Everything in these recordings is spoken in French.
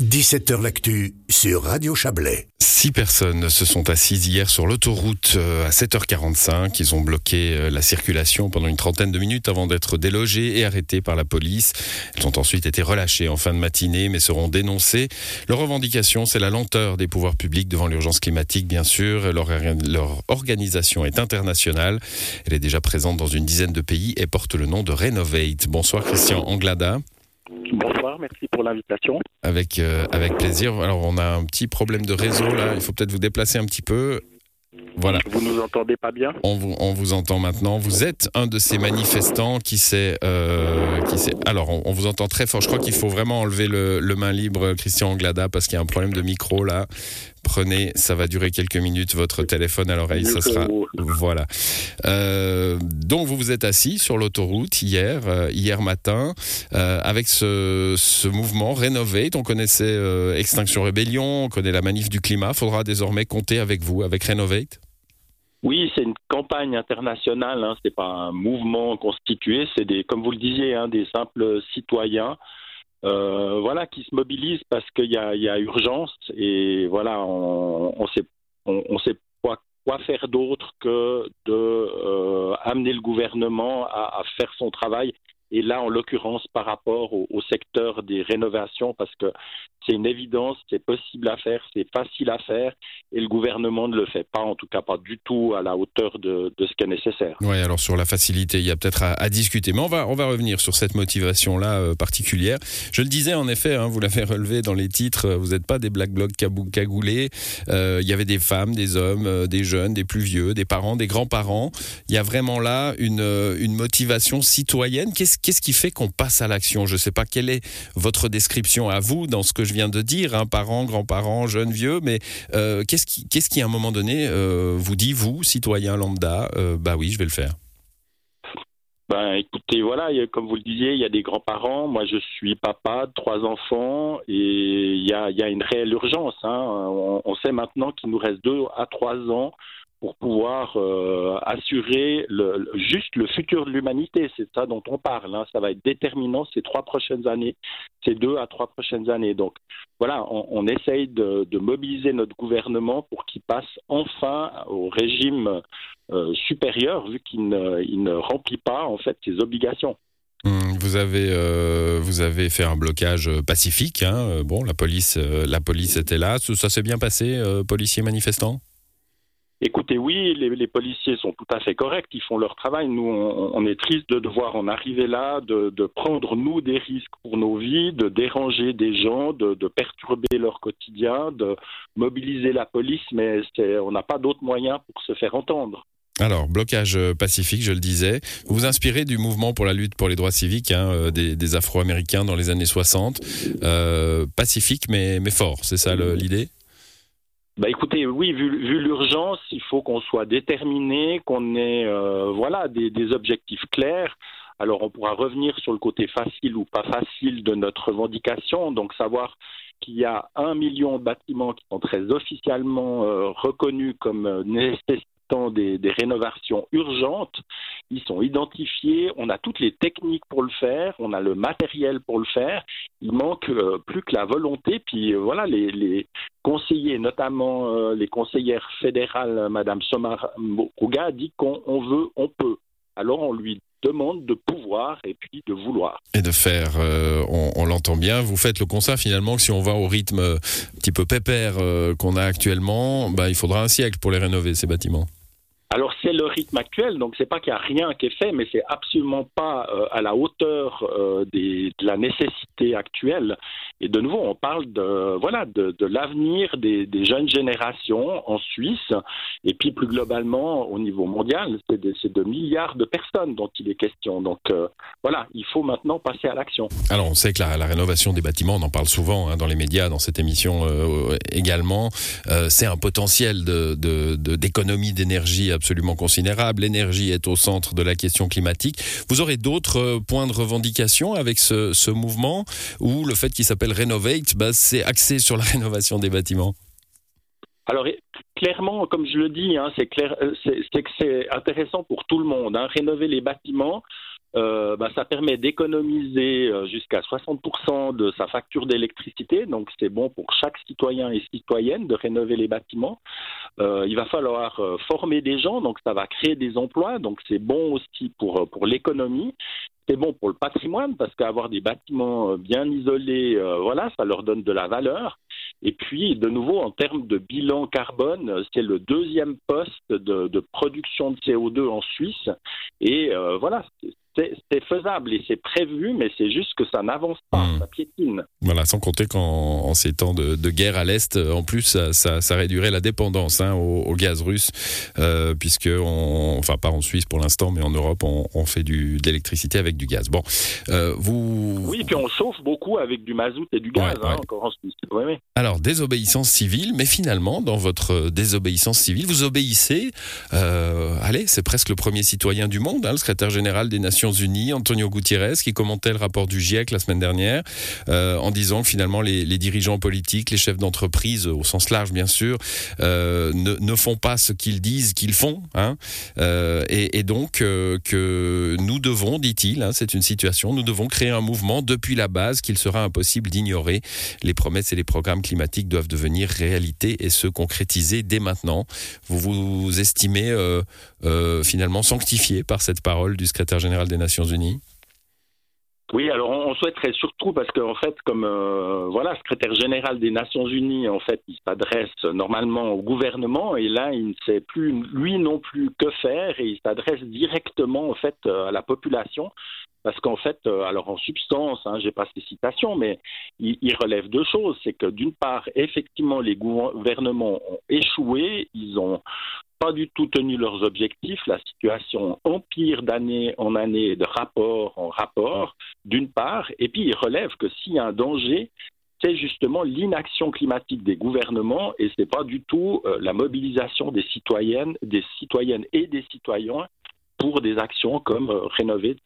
17h L'actu sur Radio Chablais. Six personnes se sont assises hier sur l'autoroute euh, à 7h45. Ils ont bloqué euh, la circulation pendant une trentaine de minutes avant d'être délogés et arrêtés par la police. Elles ont ensuite été relâchées en fin de matinée mais seront dénoncées. Leur revendication, c'est la lenteur des pouvoirs publics devant l'urgence climatique, bien sûr. Leur, leur organisation est internationale. Elle est déjà présente dans une dizaine de pays et porte le nom de Renovate. Bonsoir Christian Anglada. Bonsoir, merci pour l'invitation. Avec, euh, avec plaisir. Alors, on a un petit problème de réseau là. Il faut peut-être vous déplacer un petit peu. Voilà. Vous nous entendez pas bien? On vous, on vous entend maintenant. Vous êtes un de ces manifestants qui s'est. Euh, Alors, on, vous entend très fort. Je crois qu'il faut vraiment enlever le, le main libre, Christian Anglada, parce qu'il y a un problème de micro là. Prenez, ça va durer quelques minutes, votre téléphone à l'oreille, ça sera. Voilà. Euh, donc, vous vous êtes assis sur l'autoroute hier, euh, hier matin, euh, avec ce, ce, mouvement Renovate. On connaissait Extinction Rébellion, on connaît la manif du climat. Faudra désormais compter avec vous, avec Renovate oui, c'est une campagne internationale, hein, c'est pas un mouvement constitué, c'est des, comme vous le disiez, hein, des simples citoyens euh, voilà, qui se mobilisent parce qu'il y a, urgence et voilà, on, on sait, on, sait quoi, quoi faire d'autre que de euh, amener le gouvernement à, à, faire son travail. Et là, en l'occurrence, par rapport au, secteur des rénovations, parce que c'est une évidence, c'est possible à faire, c'est facile à faire, et le gouvernement ne le fait pas, en tout cas pas du tout à la hauteur de, ce qui est nécessaire. Oui, alors sur la facilité, il y a peut-être à, discuter, mais on va, revenir sur cette motivation-là euh, particulière. Je le disais, en effet, hein, vous l'avez relevé dans les titres, euh, vous n'êtes pas des black blocs cagoulés, euh, il y avait des femmes, des hommes, des jeunes, des plus vieux, des parents, des grands-parents. Il y a vraiment là une, motivation citoyenne. Qu'est-ce qui fait qu'on passe à l'action Je ne sais pas quelle est votre description à vous dans ce que je viens de dire, hein, parents, grands-parents, jeunes, vieux, mais euh, qu'est-ce qui, qu'est-ce qui, à un moment donné, euh, vous dit, vous, citoyen lambda, euh, bah oui, je vais le faire? Ben, écoutez, voilà, comme vous le disiez, il y a des grands-parents. Moi, je suis papa de trois enfants et il y a, y a, une réelle urgence. Hein. On, on, sait maintenant qu'il nous reste deux à trois ans pour pouvoir euh, assurer juste le futur de l'humanité. C'est ça dont on parle. Hein. Ça va être déterminant ces trois prochaines années, ces deux à trois prochaines années. Donc voilà, on, essaye de, mobiliser notre gouvernement pour qu'il passe enfin au régime euh, supérieur, vu qu'il ne, remplit pas en fait ses obligations. Mmh, vous avez euh, vous avez fait un blocage pacifique. Hein. Bon, la police la police était là. Ça, s'est bien passé, policiers manifestants? Écoutez, oui, les, policiers sont tout à fait corrects, ils font leur travail. Nous, on, est triste de devoir en arriver là, de, prendre, nous, des risques pour nos vies, de déranger des gens, de, perturber leur quotidien, de mobiliser la police, mais on n'a pas d'autres moyens pour se faire entendre. Alors, blocage pacifique, je le disais. Vous vous inspirez du mouvement pour la lutte pour les droits civiques hein, des, des Afro-Américains dans les années 60. Euh, pacifique, mais, mais fort, c'est ça l'idée? Bah écoutez, oui, vu, vu l'urgence, il faut qu'on soit déterminé, qu'on ait euh, voilà des, des, objectifs clairs. Alors on pourra revenir sur le côté facile ou pas facile de notre revendication, donc savoir qu'il y a un million de bâtiments qui sont très officiellement euh, reconnus comme euh, des, rénovations urgentes. Ils sont identifiés, on a toutes les techniques pour le faire, on a le matériel pour le faire. Il manque euh, plus que la volonté. Puis euh, voilà, les, conseillers, notamment euh, les conseillères fédérales, Madame Somar Rouga, dit qu'on on veut, on peut. Alors on lui demande de pouvoir et puis de vouloir. Et de faire, on, l'entend bien. Vous faites le constat finalement que si on va au rythme un petit peu pépère qu'on a actuellement, bah, il faudra un siècle pour les rénover, ces bâtiments. Alors c'est le rythme actuel, donc c'est pas qu'il n'y a rien qui est fait, mais c'est absolument pas euh, à la hauteur euh, des, de la nécessité actuelle. Et de nouveau, on parle de voilà de, de l'avenir des, des, jeunes générations en Suisse, et puis plus globalement au niveau mondial, c'est de, de, milliards de personnes dont il est question. Donc euh, voilà, il faut maintenant passer à l'action. Alors on sait que la, la, rénovation des bâtiments, on en parle souvent hein, dans les médias, dans cette émission euh, également, euh, c'est un potentiel d'économie de, d'énergie absolument considérable. L'énergie est au centre de la question climatique. Vous aurez d'autres euh, points de revendication avec ce, mouvement ou le fait qu'il s'appelle Renovate, bah, c'est axé sur la rénovation des bâtiments? Alors clairement, comme je le dis, hein, c'est clair, que c'est intéressant pour tout le monde. Hein. Rénover les bâtiments, euh, bah, ça permet d'économiser euh, jusqu'à 60% de sa facture d'électricité. Donc c'est bon pour chaque citoyen et citoyenne de rénover les bâtiments. Euh, il va falloir former des gens, donc ça va créer des emplois. Donc c'est bon aussi pour, pour l'économie. C'est bon pour le patrimoine parce qu'avoir des bâtiments bien isolés, voilà, ça leur donne de la valeur. Et puis, de nouveau, en termes de bilan carbone, c'est le deuxième poste de, de, production de CO2 en Suisse. Et euh, voilà, c'est faisable et c'est prévu, mais c'est juste que ça n'avance pas, hmm. ça piétine. Voilà, sans compter qu'en ces temps de, guerre à l'Est, en plus, ça, ça, réduirait la dépendance hein, au, gaz russe, euh, puisque, on, enfin pas en Suisse pour l'instant, mais en Europe, on, fait du, de l'électricité avec du gaz. Bon, euh, vous... Oui, puis on chauffe beaucoup avec du mazout et du gaz, hein, encore en Suisse. Alors, désobéissance civile, mais finalement, dans votre désobéissance civile, vous obéissez, euh, allez, c'est presque le premier citoyen du monde, hein, le secrétaire général des Nations Unis, Antonio Gutiérrez, qui commentait le rapport du GIEC la semaine dernière, euh, en disant que finalement les, dirigeants politiques, les chefs d'entreprise, au sens large bien sûr, euh, ne, font pas ce qu'ils disent qu'ils font. Hein, euh, et, donc que nous devons, dit-il, hein, c'est une situation, nous devons créer un mouvement depuis la base qu'il sera impossible d'ignorer. Les promesses et les programmes climatiques doivent devenir réalité et se concrétiser dès maintenant. Vous vous estimez finalement sanctifié par cette parole du secrétaire général des Nations Unies oui, alors on, souhaiterait surtout parce qu'en fait, comme euh, voilà, secrétaire général des Nations Unies, en fait, il s'adresse normalement au gouvernement et là, il ne sait plus lui non plus que faire et il s'adresse directement en fait euh, à la population parce qu'en fait, euh, alors en substance, hein, j'ai pas ces citations, mais il, il relève deux choses. C'est que d'une part, effectivement, les gouvernements ont échoué, ils ont pas du tout tenu leurs objectifs. La situation empire d'année en année, de rapport en rapport, d'une part, et puis il relève que s'il y a un danger, c'est justement l'inaction climatique des gouvernements et c'est pas du tout euh, la mobilisation des citoyennes, des citoyennes et des citoyens pour des actions comme euh, rénover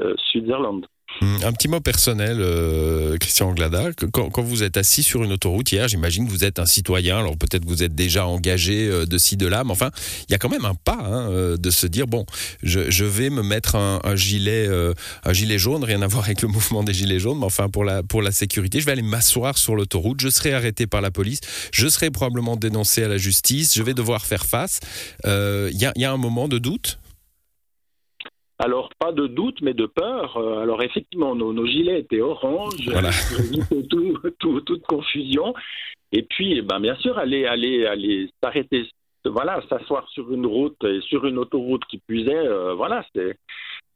euh, Switzerland. Hmm, un petit mot personnel, euh, Christian Anglada. Quand, vous êtes assis sur une autoroute hier, j'imagine que vous êtes un citoyen. Alors peut-être vous êtes déjà engagé euh, de ci, de là, mais enfin, il y a quand même un pas hein, euh, de se dire bon, je, vais me mettre un, gilet, un gilet jaune, rien à voir avec le mouvement des gilets jaunes, mais enfin pour la pour la sécurité, je vais aller m'asseoir sur l'autoroute. Je serai arrêté par la police. Je serai probablement dénoncé à la justice. Je vais devoir faire face. Il y, a, un moment de doute alors, pas de doute, mais de peur. Euh, alors, effectivement, nos, gilets étaient orange, voilà. tout, tout, toute confusion. Et puis, eh ben, bien sûr, aller, aller, aller s'arrêter, voilà, s'asseoir sur une route et sur une autoroute qui puisait, euh, voilà, c'est.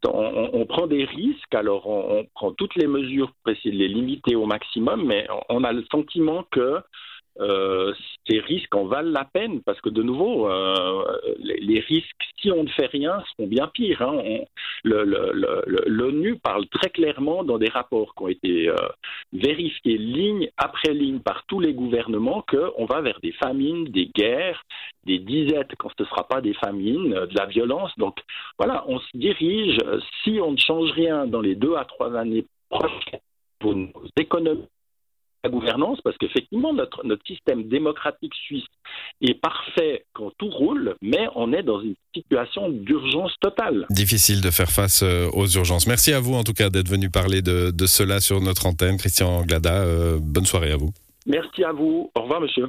On, on, prend des risques, alors on, on, prend toutes les mesures pour essayer de les limiter au maximum, mais on a le sentiment que euh, ces risques en valent la peine parce que de nouveau, euh, les, risques, si on ne fait rien, seront bien pires. Hein. L'ONU parle très clairement dans des rapports qui ont été euh, vérifiés ligne après ligne par tous les gouvernements qu'on va vers des famines, des guerres, des disettes quand ce ne sera pas des famines, de la violence. Donc voilà, on se dirige, si on ne change rien dans les deux à trois années prochaines pour nos économies la gouvernance, parce qu'effectivement, notre, notre système démocratique suisse est parfait quand tout roule, mais on est dans une situation d'urgence totale. Difficile de faire face euh, aux urgences. Merci à vous, en tout cas, d'être venu parler de, de, cela sur notre antenne. Christian Glada, euh, bonne soirée à vous. Merci à vous. Au revoir, monsieur.